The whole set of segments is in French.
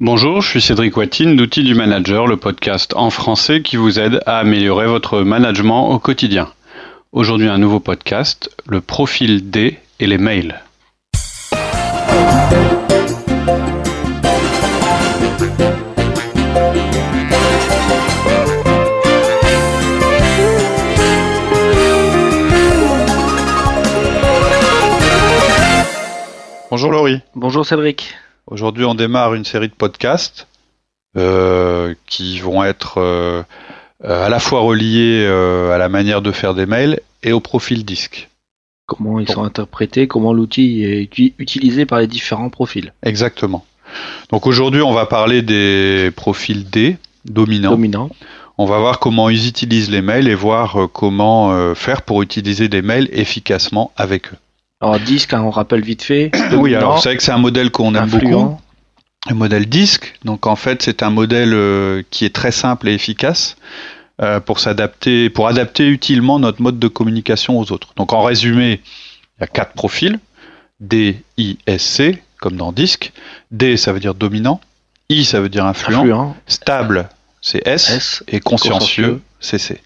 Bonjour, je suis Cédric Watine d'Outils du Manager, le podcast en français qui vous aide à améliorer votre management au quotidien. Aujourd'hui un nouveau podcast, le profil D et les mails. Bonjour Laurie. Bonjour Cédric. Aujourd'hui, on démarre une série de podcasts euh, qui vont être euh, euh, à la fois reliés à la manière de faire des mails et au profil disque. Comment ils sont interprétés, comment l'outil est utilisé par les différents profils. Exactement. Donc aujourd'hui, on va parler des profils D, dominants. Dominant. On va voir comment ils utilisent les mails et voir comment faire pour utiliser des mails efficacement avec eux. Alors disque, hein, on rappelle vite fait. oui, alors c'est vrai que c'est un modèle qu'on aime beaucoup. Le modèle disque, donc en fait c'est un modèle euh, qui est très simple et efficace euh, pour s'adapter, pour adapter utilement notre mode de communication aux autres. Donc en résumé, il y a quatre profils D, I, S, C, comme dans disque. D ça veut dire dominant, I ça veut dire influent, stable c'est S, et consciencieux c'est C.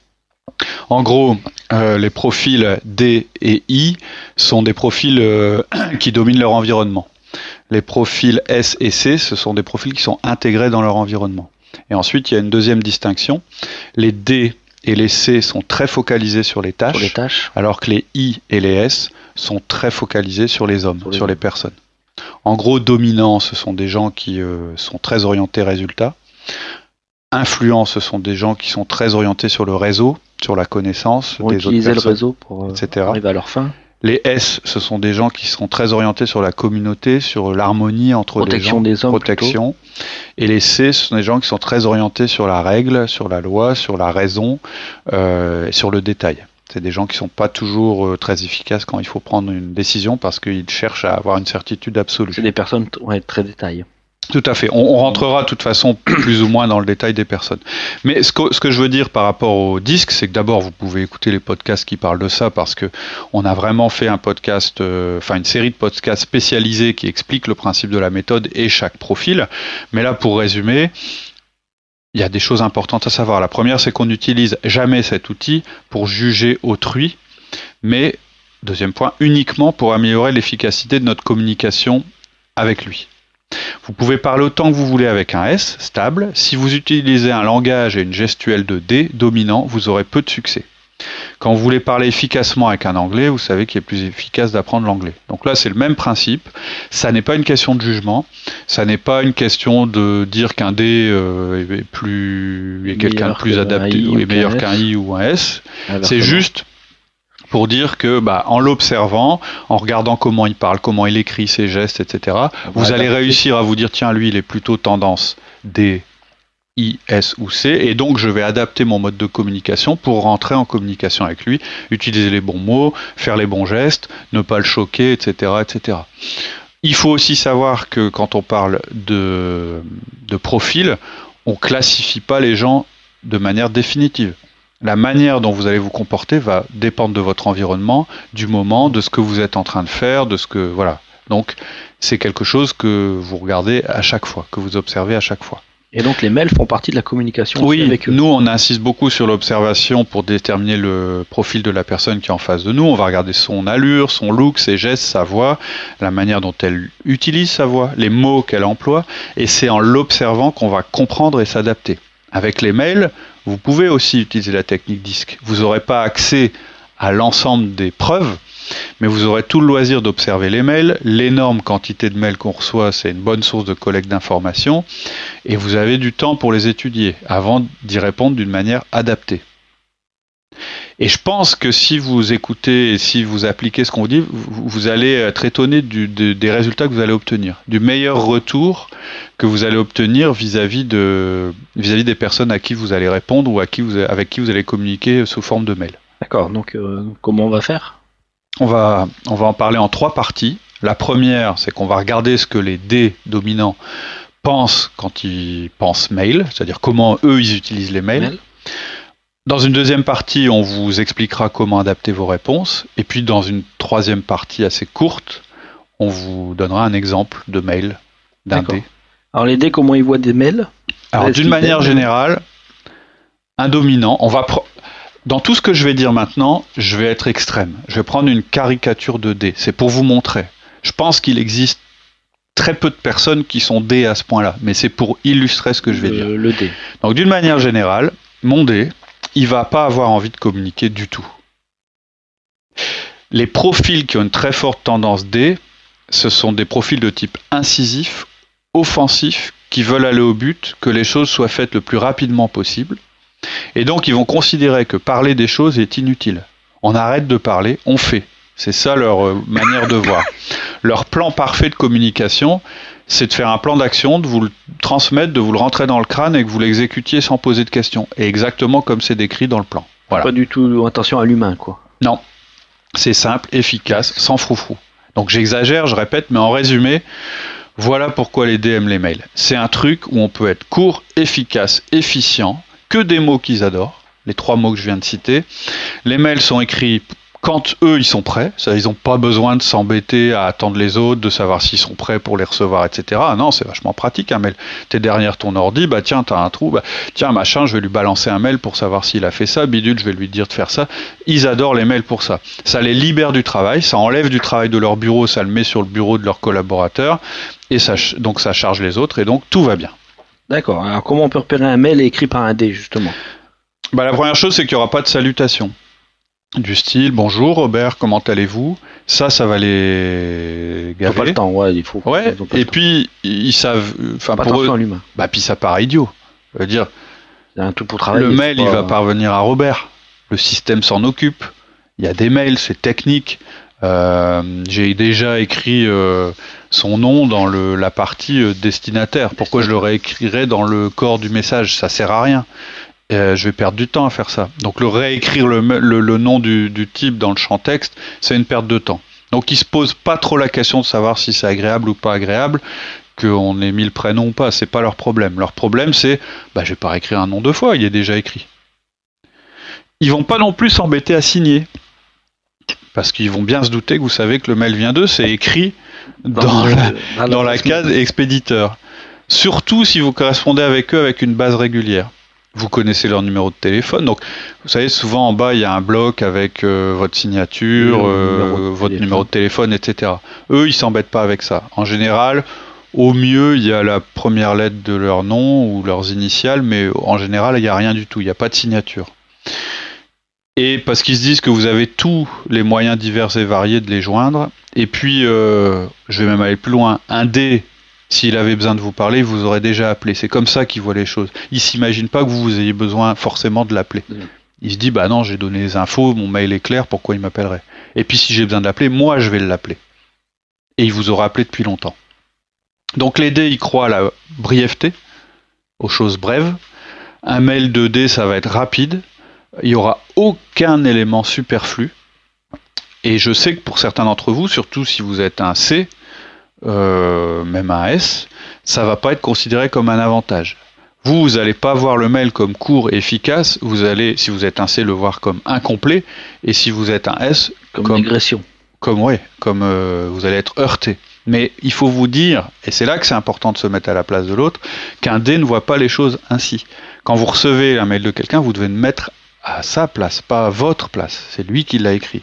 En gros, euh, les profils D et I sont des profils euh, qui dominent leur environnement. Les profils S et C, ce sont des profils qui sont intégrés dans leur environnement. Et ensuite, il y a une deuxième distinction. Les D et les C sont très focalisés sur les tâches, alors que les I et les S sont très focalisés sur les hommes, sur les, personnes. En gros, dominants, ce sont des gens qui euh, sont très orientés résultats. Influents, ce sont des gens qui sont très orientés sur le réseau, sur la connaissance des utiliser autres personnes, le réseau pour euh, arriver à leur fin. Les S, ce sont des gens qui sont très orientés sur la communauté, sur l'harmonie entre protection les gens, des hommes, protection. Et les C, ce sont des gens qui sont très orientés sur la règle, sur la loi, sur la raison, euh, et sur le détail. C'est des gens qui sont pas toujours euh, très efficaces quand il faut prendre une décision parce qu'ils cherchent à avoir une certitude absolue. C'est des personnes ouais, très détaillées. Tout à fait. On, rentrera de toute façon plus ou moins dans le détail des personnes. Mais ce que, je veux dire par rapport au disque, c'est que d'abord vous pouvez écouter les podcasts qui parlent de ça parce que on a vraiment fait un podcast, euh, enfin une série de podcasts spécialisés qui expliquent le principe de la méthode et chaque profil. Mais là, pour résumer, il y a des choses importantes à savoir. La première, c'est qu'on n'utilise jamais cet outil pour juger autrui, mais deuxième point, uniquement pour améliorer l'efficacité de notre communication avec lui. Vous pouvez parler autant que vous voulez avec un S, stable. Si vous utilisez un langage et une gestuelle de D dominant, vous aurez peu de succès. Quand vous voulez parler efficacement avec un anglais, vous savez qu'il est plus efficace d'apprendre l'anglais. Donc là, c'est le même principe. Ça n'est pas une question de jugement. Ça n'est pas une question de dire qu'un D euh, est plus est quelqu'un de plus adapté ou est meilleur qu'un I ou un S. C'est juste pour dire que bah, en l'observant, en regardant comment il parle, comment il écrit ses gestes, etc., vous allez réussir à vous dire tiens lui il est plutôt tendance D, I, S ou C, et donc je vais adapter mon mode de communication pour rentrer en communication avec lui, utiliser les bons mots, faire les bons gestes, ne pas le choquer, etc., etc. Il faut aussi savoir que quand on parle de, de profil, on classifie pas les gens de manière définitive la manière dont vous allez vous comporter va dépendre de votre environnement, du moment, de ce que vous êtes en train de faire, de ce que voilà. Donc c'est quelque chose que vous regardez à chaque fois, que vous observez à chaque fois. Et donc les mails font partie de la communication oui, avec eux. Nous, on insiste beaucoup sur l'observation pour déterminer le profil de la personne qui est en face de nous. On va regarder son allure, son look, ses gestes, sa voix, la manière dont elle utilise sa voix, les mots qu'elle emploie. Et c'est en l'observant qu'on va comprendre et s'adapter. Avec les mails, vous pouvez aussi utiliser la technique disque. Vous n'aurez pas accès à l'ensemble des preuves, mais vous aurez tout le loisir d'observer les mails. L'énorme quantité de mails qu'on reçoit, c'est une bonne source de collecte d'informations, et vous avez du temps pour les étudier avant d'y répondre d'une manière adaptée. Et je pense que si vous écoutez et si vous appliquez ce qu'on vous dit, vous, allez être étonné des résultats que vous allez obtenir, du meilleur retour que vous allez obtenir vis-à-vis de vis-à-vis des personnes à qui vous allez répondre ou à qui vous, avec qui vous allez communiquer sous forme de mail. D'accord. Donc euh, comment on va faire? On va on va en parler en trois parties. La première, c'est qu'on va regarder ce que les D dominants pensent quand ils pensent mail, c'est-à-dire comment eux ils utilisent les mails. Dans une deuxième partie, on vous expliquera comment adapter vos réponses. Et puis dans une troisième partie assez courte, on vous donnera un exemple de mail d'un D. Alors les dés, comment ils voient des mails Alors d'une manière générale, un dominant, on va dans tout ce que je vais dire maintenant, je vais être extrême. Je vais prendre une caricature de dés. C'est pour vous montrer. Je pense qu'il existe très peu de personnes qui sont dés à ce point-là, mais c'est pour illustrer ce que je vais dire. Le dé. Donc d'une manière générale, mon dé, il va pas avoir envie de communiquer du tout. Les profils qui ont une très forte tendance D, ce sont des profils de type incisif, offensif, qui veulent aller au but, que les choses soient faites le plus rapidement possible. Et donc ils vont considérer que parler des choses est inutile. On arrête de parler, on fait. C'est ça leur euh, manière de voir. Leur plan parfait de communication, c'est de faire un plan d'action, de vous le transmettre, de vous le rentrer dans le crâne et que vous l'exécutiez sans poser de questions. Et exactement comme c'est décrit dans le plan. Voilà. Pas du tout attention à l'humain, quoi. Non. C'est simple, efficace, sans froufrou. Donc j'exagère, je répète, mais en résumé, voilà pourquoi les DM les mails. C'est un truc où on peut être court, efficace, efficient, que des mots qu'ils adorent, les trois mots que je viens de citer. Les mails sont écrits quand eux ils sont prêts, ça, ils n'ont pas besoin de s'embêter à attendre les autres, de savoir s'ils sont prêts pour les recevoir, etc. Non, c'est vachement pratique un mail. T'es derrière ton ordi, bah tiens, t'as un trou, bah tiens, machin, je vais lui balancer un mail pour savoir s'il a fait ça, bidule, je vais lui dire de faire ça. Ils adorent les mails pour ça. Ça les libère du travail, ça enlève du travail de leur bureau, ça le met sur le bureau de leurs collaborateurs, et ça, donc ça charge les autres, et donc tout va bien. D'accord. Alors comment on peut repérer un mail écrit par un D, justement? Bah, La première chose, c'est qu'il n'y aura pas de salutation du style bonjour Robert, comment allez-vous? Ça, ça va les gaver? Ils pas le temps, ouais, il faut. Ouais. Et puis ils savent, enfin pour eux, l'humain. Bah puis ça paraît idiot. Je veux dire, un tout pour travailler. Le mail, il va parvenir à Robert. Le système s'en occupe. Il y a des mails, c'est technique. Euh, j'ai déjà écrit euh, son nom dans le, la partie euh, destinataire. Pourquoi je le réécrirais dans le corps du message? Ça sert à rien. Euh, je vais perdre du temps à faire ça. Donc le réécrire le, le, nom du, du, type dans le champ texte, c'est une perte de temps. Donc ils se posent pas trop la question de savoir si c'est agréable ou pas agréable, qu'on ait mis le prénom ou pas, c'est pas leur problème. Leur problème c'est, bah je vais pas réécrire un nom deux fois, il est déjà écrit. Ils vont pas non plus s'embêter à signer, parce qu'ils vont bien se douter que vous savez que le mail vient d'eux, c'est écrit dans, la, dans la case expéditeur. Surtout si vous correspondez avec eux avec une base régulière vous connaissez leur numéro de téléphone. Donc, vous savez, souvent en bas, il y a un bloc avec euh, votre signature, euh, votre numéro de téléphone, etc. Eux, ils s'embêtent pas avec ça. En général, au mieux, il y a la première lettre de leur nom ou leurs initiales, mais en général, il n'y a rien du tout. Il n'y a pas de signature. Et parce qu'ils se disent que vous avez tous les moyens divers et variés de les joindre. Et puis, euh, je vais même aller plus loin. Un dé s'il avait besoin de vous parler, il vous aurait déjà appelé. C'est comme ça qu'il voit les choses. Il s'imagine pas que vous ayez besoin forcément de l'appeler. Il se dit, bah non, j'ai donné les infos, mon mail est clair, pourquoi il m'appellerait? Et puis si j'ai besoin de l'appeler, moi je vais l'appeler. Et il vous aura appelé depuis longtemps. Donc les dés, ils croient à la brièveté, aux choses brèves. Un mail de dés, ça va être rapide. Il n'y aura aucun élément superflu. Et je sais que pour certains d'entre vous, surtout si vous êtes un C, euh, même un S, ça va pas être considéré comme un avantage. Vous, vous n'allez pas voir le mail comme court et efficace, vous allez, si vous êtes un C, le voir comme incomplet, et si vous êtes un S, comme, comme régression. Comme, ouais, comme euh, vous allez être heurté. Mais il faut vous dire, et c'est là que c'est important de se mettre à la place de l'autre, qu'un D ne voit pas les choses ainsi. Quand vous recevez un mail de quelqu'un, vous devez le mettre à sa place, pas à votre place. C'est lui qui l'a écrit.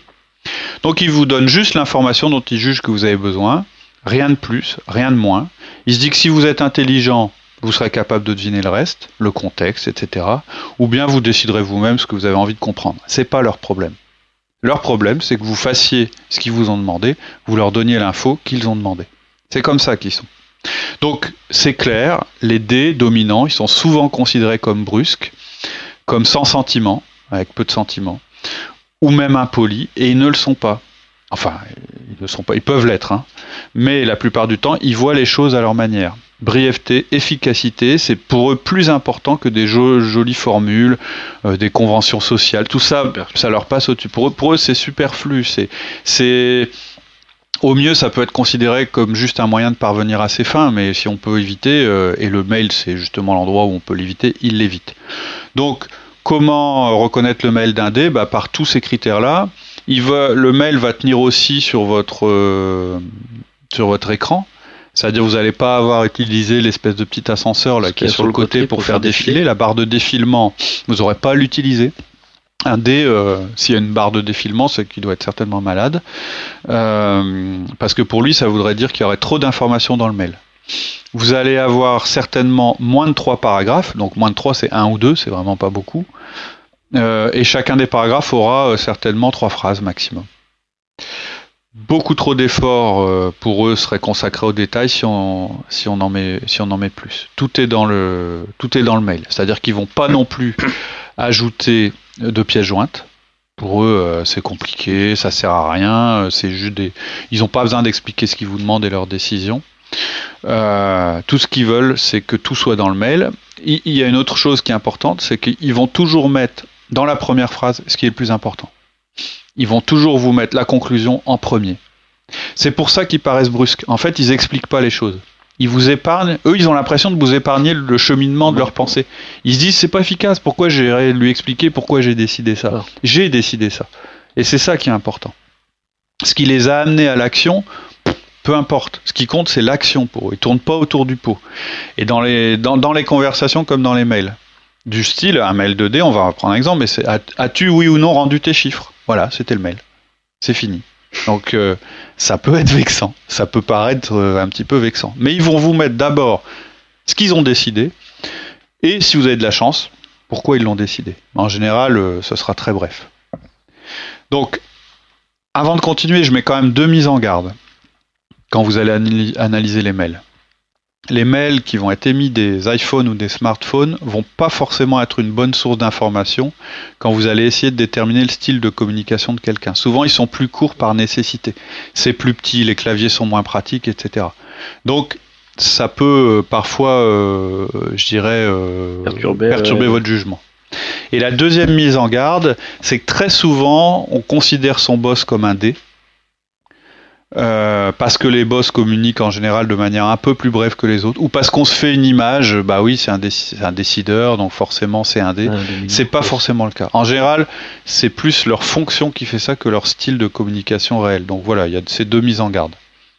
Donc il vous donne juste l'information dont il juge que vous avez besoin, Rien de plus, rien de moins. Il se dit que si vous êtes intelligent, vous serez capable de deviner le reste, le contexte, etc. Ou bien vous déciderez vous-même ce que vous avez envie de comprendre. C'est pas leur problème. Leur problème, c'est que vous fassiez ce qu'ils vous ont demandé, vous leur donniez l'info qu'ils ont demandé. C'est comme ça qu'ils sont. Donc, c'est clair, les dés dominants, ils sont souvent considérés comme brusques, comme sans sentiment, avec peu de sentiments, ou même impolis, et ils ne le sont pas. Enfin, ils ne sont pas, ils peuvent l'être, hein. mais la plupart du temps, ils voient les choses à leur manière. Brièveté, efficacité, c'est pour eux plus important que des jolies formules, euh, des conventions sociales, tout ça, ça leur passe au-dessus. Pour eux, pour eux c'est superflu. C'est, c'est, au mieux, ça peut être considéré comme juste un moyen de parvenir à ses fins, mais si on peut éviter, euh, et le mail, c'est justement l'endroit où on peut l'éviter, ils l'évitent. Donc, comment reconnaître le mail d'un dé? Bah, Par tous ces critères-là le mail va tenir aussi sur votre, euh, sur votre écran. C'est-à-dire vous n'allez pas avoir utilisé l'espèce de petit ascenseur là qui est sur le côté, pour, faire défiler. La barre de défilement, vous n'aurez pas à l'utiliser. Un dé, euh, s'il y a une barre de défilement, c'est qu'il doit être certainement malade. Euh, parce que pour lui, ça voudrait dire qu'il y aurait trop d'informations dans le mail. Vous allez avoir certainement moins de trois paragraphes, donc moins de trois c'est un ou deux, c'est vraiment pas beaucoup. Euh, et chacun des paragraphes aura certainement trois phrases maximum. Beaucoup trop d'efforts pour eux seraient consacrés aux détails si on, si on, en, met, si on en met plus. Tout est dans le, tout est dans le mail. C'est-à-dire qu'ils vont pas non plus ajouter de pièces jointes. Pour eux, euh, c'est compliqué, ça sert à rien. Euh, c'est juste. Ils n'ont pas besoin d'expliquer ce qu'ils vous demandent et leurs décisions. Euh, tout ce qu'ils veulent, c'est que tout soit dans le mail. Il, y a une autre chose qui est importante, c'est qu'ils vont toujours mettre dans la première phrase ce qui est le plus important. Ils vont toujours vous mettre la conclusion en premier. C'est pour ça qu'ils paraissent brusques. En fait, ils n'expliquent pas les choses ils vous épargnent. Eux, ils ont l'impression de vous épargner le cheminement de leur pensée. Ils se disent c'est pas efficace. Pourquoi j'ai lui expliquer pourquoi j'ai décidé ça? J'ai décidé ça. Et c'est ça qui est important. Ce qui les a amenés à l'action, peu importe. Ce qui compte, c'est l'action pour eux. Ils tournent pas autour du pot. Et dans les, dans, les conversations comme dans les mails, du style, un mail 2D, on va prendre un exemple, mais c'est as-tu oui ou non rendu tes chiffres? Voilà, c'était le mail. C'est fini. Donc euh, ça peut être vexant, ça peut paraître euh, un petit peu vexant. Mais ils vont vous mettre d'abord ce qu'ils ont décidé, et si vous avez de la chance, pourquoi ils l'ont décidé? En général, euh, ce sera très bref. Donc, avant de continuer, je mets quand même deux mises en garde quand vous allez analyser les mails les mails qui vont être émis des iPhones ou des smartphones vont pas forcément être une bonne source d'information quand vous allez essayer de déterminer le style de communication de quelqu'un. Souvent, ils sont plus courts par nécessité. C'est plus petit, les claviers sont moins pratiques, etc. Donc, ça peut euh, parfois, euh, je dirais, euh, perturber, votre jugement. Et la deuxième mise en garde, c'est que très souvent, on considère son boss comme un dé euh, parce que les boss communiquent en général de manière un peu plus brève que les autres, ou parce qu'on se fait une image, bah oui, c'est un, un, décideur, donc forcément c'est un dé. c'est pas forcément le cas. En général, c'est plus leur fonction qui fait ça que leur style de communication réel. Donc voilà, il y a ces deux mises en garde.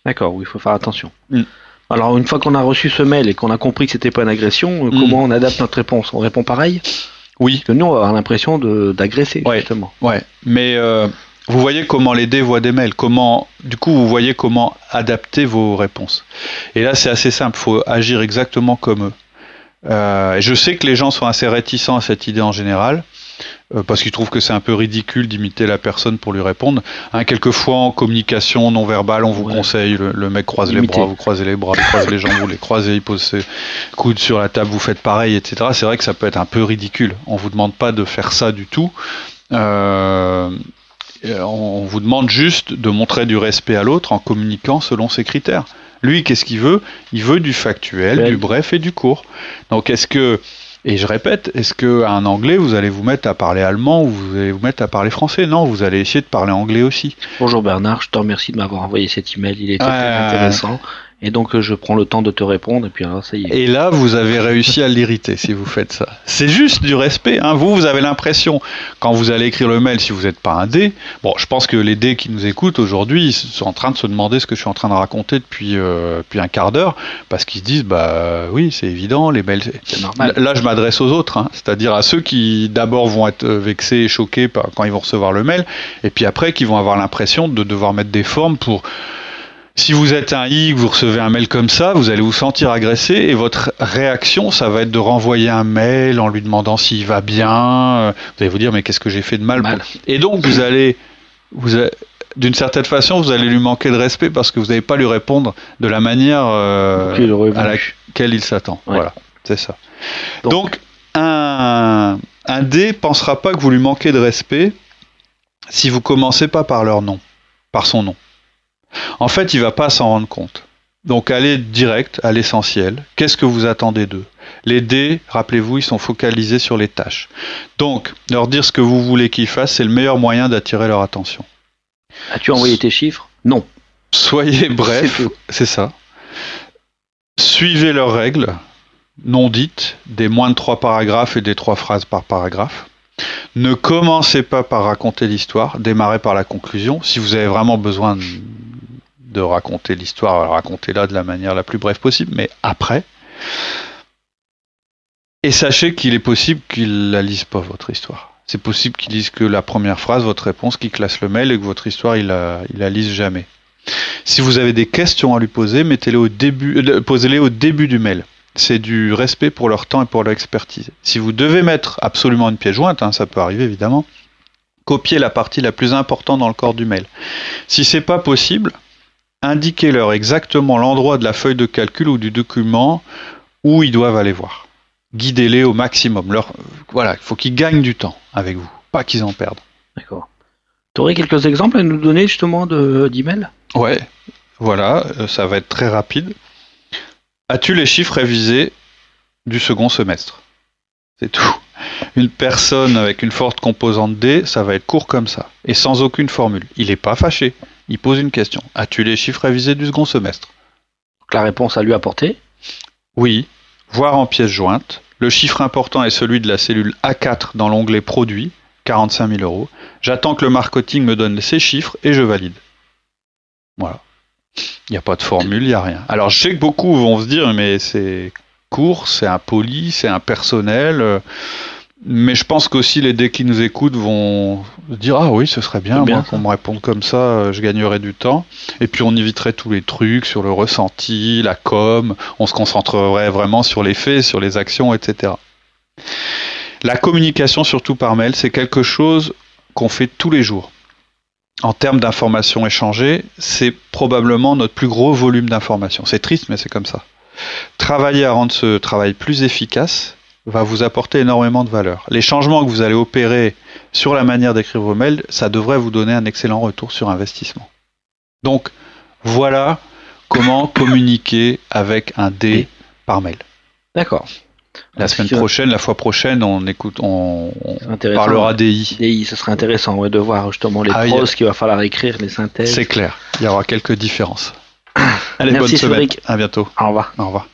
D'accord, oui, il faut faire attention. Mm. Alors une fois qu'on a reçu ce mail et qu'on a compris que c'était pas une agression, euh, mm. comment on adapte notre réponse? On répond pareil? Oui. Parce que nous, on va avoir l'impression d'agresser, ouais. justement. Ouais, mais euh, vous voyez comment les dés voient des mails, comment, du coup, vous voyez comment adapter vos réponses. Et là, c'est assez simple, il faut agir exactement comme eux. Euh, je sais que les gens sont assez réticents à cette idée en général, euh, parce qu'ils trouvent que c'est un peu ridicule d'imiter la personne pour lui répondre. Hein, quelquefois, en communication non verbale, on vous conseille, le, mec croise les bras, vous croisez les bras, il croise les jambes, vous les croisez, il pose ses coudes sur la table, vous faites pareil, etc. C'est vrai que ça peut être un peu ridicule. On vous demande pas de faire ça du tout. Euh, on vous demande juste de montrer du respect à l'autre en communiquant selon ses critères. Lui, qu'est-ce qu'il veut? Il veut du factuel, du bref et du court. Donc, est-ce que, et je répète, est-ce qu'un anglais, vous allez vous mettre à parler allemand ou vous allez vous mettre à parler français? Non, vous allez essayer de parler anglais aussi. Bonjour Bernard, je te remercie de m'avoir envoyé cet email, il était très intéressant. Et donc euh, je prends le temps de te répondre et puis alors ça y est. Et là, vous avez réussi à l'irriter si vous faites ça. C'est juste du respect. Hein. Vous, vous avez l'impression quand vous allez écrire le mail, si vous n'êtes pas un dé. Bon, je pense que les dés qui nous écoutent aujourd'hui, sont en train de se demander ce que je suis en train de raconter depuis euh, depuis un quart d'heure, parce qu'ils se disent bah oui, c'est évident, les mails. C'est normal. Là, je m'adresse aux autres, hein. c'est-à-dire à ceux qui d'abord vont être euh, vexés et choqués quand ils vont recevoir le mail, et puis après qui vont avoir l'impression de devoir mettre des formes pour si vous êtes un I, vous recevez un mail comme ça, vous allez vous sentir agressé et votre réaction, ça va être de renvoyer un mail en lui demandant s'il va bien. Vous allez vous dire mais qu'est-ce que j'ai fait de mal, Et donc vous allez, vous d'une certaine façon, vous allez lui manquer de respect parce que vous n'allez pas lui répondre de la manière euh, à laquelle il s'attend. Voilà, c'est ça. Donc, un, un D pensera pas que vous lui manquez de respect si vous commencez pas par leur nom, par son nom. En fait, il va pas s'en rendre compte. Donc allez direct à l'essentiel. Qu'est-ce que vous attendez d'eux? Les dés, rappelez-vous, ils sont focalisés sur les tâches. Donc, leur dire ce que vous voulez qu'ils fassent, c'est le meilleur moyen d'attirer leur attention. As-tu envoyé tes chiffres? Non. Soyez bref, c'est ça. Suivez leurs règles, non dites, des moins de trois paragraphes et des trois phrases par paragraphe. Ne commencez pas par raconter l'histoire, démarrez par la conclusion. Si vous avez vraiment besoin de raconter l'histoire, racontez-la de la manière la plus brève possible, mais après. Et sachez qu'il est possible qu'il la lise pas votre histoire. C'est possible qu'il lise que la première phrase, votre réponse, qu'il classe le mail et que votre histoire, il la, il la lise jamais. Si vous avez des questions à lui poser, mettez-les au début, euh, posez-les au début du mail. C'est du respect pour leur temps et pour leur expertise. Si vous devez mettre absolument une pièce jointe, hein, ça peut arriver évidemment, copiez la partie la plus importante dans le corps du mail. Si c'est pas possible, indiquez-leur exactement l'endroit de la feuille de calcul ou du document où ils doivent aller voir. Guidez-les au maximum. Leur, voilà, il faut qu'ils gagnent du temps avec vous, pas qu'ils en perdent. D'accord. Tu aurais quelques exemples à nous donner justement d'emails? Ouais, voilà, euh, ça va être très rapide. As-tu les chiffres révisés du second semestre? C'est tout. Une personne avec une forte composante D, ça va être court comme ça, et sans aucune formule. Il n'est pas fâché, il pose une question. As-tu les chiffres révisés du second semestre? La réponse à lui apporter? Oui, voir en pièce jointe. Le chiffre important est celui de la cellule A4 dans l'onglet Produits, 45 000 euros. J'attends que le marketing me donne ces chiffres et je valide. Voilà. Il n'y a pas de formule, il n'y a rien. Alors je sais que beaucoup vont se dire, mais c'est court, c'est impoli, c'est impersonnel. Mais je pense qu'aussi les dés qui nous écoutent vont se dire ah oui ce serait bien, bien qu'on me réponde comme ça euh, je gagnerais du temps et puis on éviterait tous les trucs sur le ressenti la com on se concentrerait vraiment sur les faits sur les actions etc la communication, surtout par mail, c'est quelque chose qu'on fait tous les jours. En termes d'informations échangées, c'est probablement notre plus gros volume d'informations. C'est triste, mais c'est comme ça. Travailler à rendre ce travail plus efficace va vous apporter énormément de valeur. Les changements que vous allez opérer sur la manière d'écrire vos mails, ça devrait vous donner un excellent retour sur investissement. Donc, voilà comment communiquer avec un D par mail. D'accord. La semaine prochaine, la fois prochaine, on écoute, on, parlera DI. DI, ce serait intéressant de voir justement les ah, proses qu'il va falloir écrire, les synthèses. C'est clair, il y aura quelques différences. Allez, Merci bonne semaine. À bientôt. Au revoir. Au revoir.